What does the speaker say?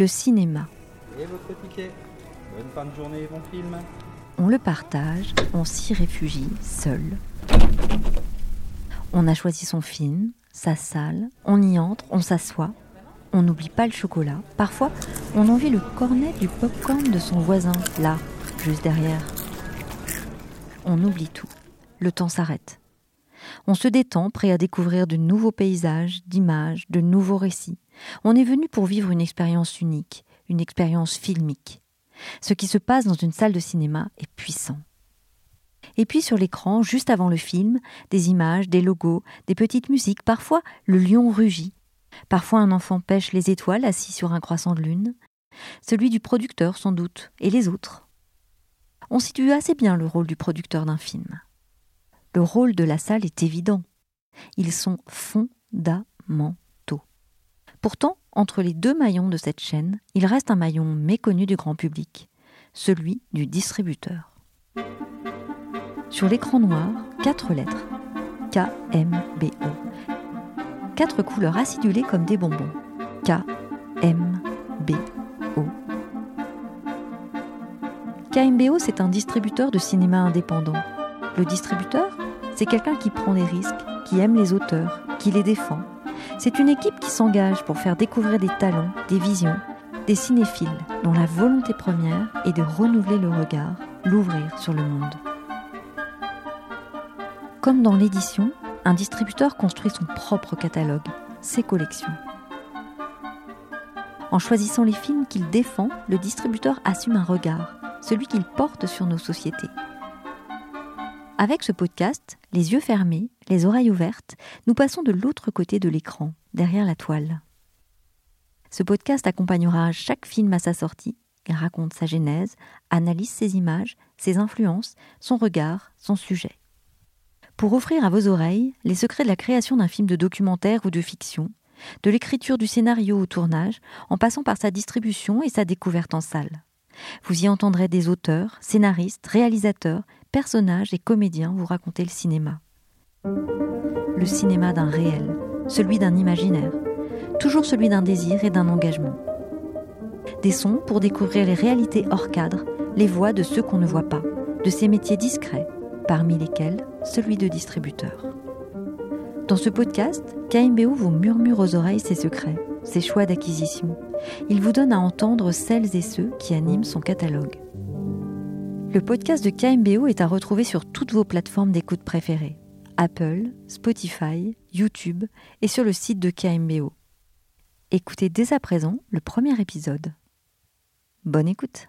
le cinéma. Et votre ticket? Bonne fin de journée, bon film On le partage, on s'y réfugie seul. On a choisi son film, sa salle, on y entre, on s'assoit. On n'oublie pas le chocolat. Parfois, on envie le cornet du popcorn de son voisin, là, juste derrière. On oublie tout. Le temps s'arrête. On se détend, prêt à découvrir de nouveaux paysages, d'images, de nouveaux récits. On est venu pour vivre une expérience unique, une expérience filmique. Ce qui se passe dans une salle de cinéma est puissant. Et puis sur l'écran, juste avant le film, des images, des logos, des petites musiques, parfois le lion rugit, parfois un enfant pêche les étoiles assis sur un croissant de lune, celui du producteur sans doute, et les autres. On situe assez bien le rôle du producteur d'un film. Le rôle de la salle est évident. Ils sont fondamentaux. Pourtant, entre les deux maillons de cette chaîne, il reste un maillon méconnu du grand public, celui du distributeur. Sur l'écran noir, quatre lettres. KMBO. Quatre couleurs acidulées comme des bonbons. KMBO. KMBO, c'est un distributeur de cinéma indépendant. Le distributeur, c'est quelqu'un qui prend des risques, qui aime les auteurs, qui les défend. C'est une équipe qui s'engage pour faire découvrir des talents, des visions, des cinéphiles dont la volonté première est de renouveler le regard, l'ouvrir sur le monde. Comme dans l'édition, un distributeur construit son propre catalogue, ses collections. En choisissant les films qu'il défend, le distributeur assume un regard, celui qu'il porte sur nos sociétés. Avec ce podcast, les yeux fermés, les oreilles ouvertes, nous passons de l'autre côté de l'écran, derrière la toile. Ce podcast accompagnera chaque film à sa sortie. Il raconte sa genèse, analyse ses images, ses influences, son regard, son sujet. Pour offrir à vos oreilles les secrets de la création d'un film de documentaire ou de fiction, de l'écriture du scénario au tournage, en passant par sa distribution et sa découverte en salle. Vous y entendrez des auteurs, scénaristes, réalisateurs, personnages et comédiens vous raconter le cinéma. Le cinéma d'un réel, celui d'un imaginaire, toujours celui d'un désir et d'un engagement. Des sons pour découvrir les réalités hors cadre, les voix de ceux qu'on ne voit pas, de ces métiers discrets, parmi lesquels celui de distributeur. Dans ce podcast, KMBO vous murmure aux oreilles ses secrets, ses choix d'acquisition. Il vous donne à entendre celles et ceux qui animent son catalogue. Le podcast de KMBO est à retrouver sur toutes vos plateformes d'écoute préférées Apple, Spotify, YouTube et sur le site de KMBO. Écoutez dès à présent le premier épisode. Bonne écoute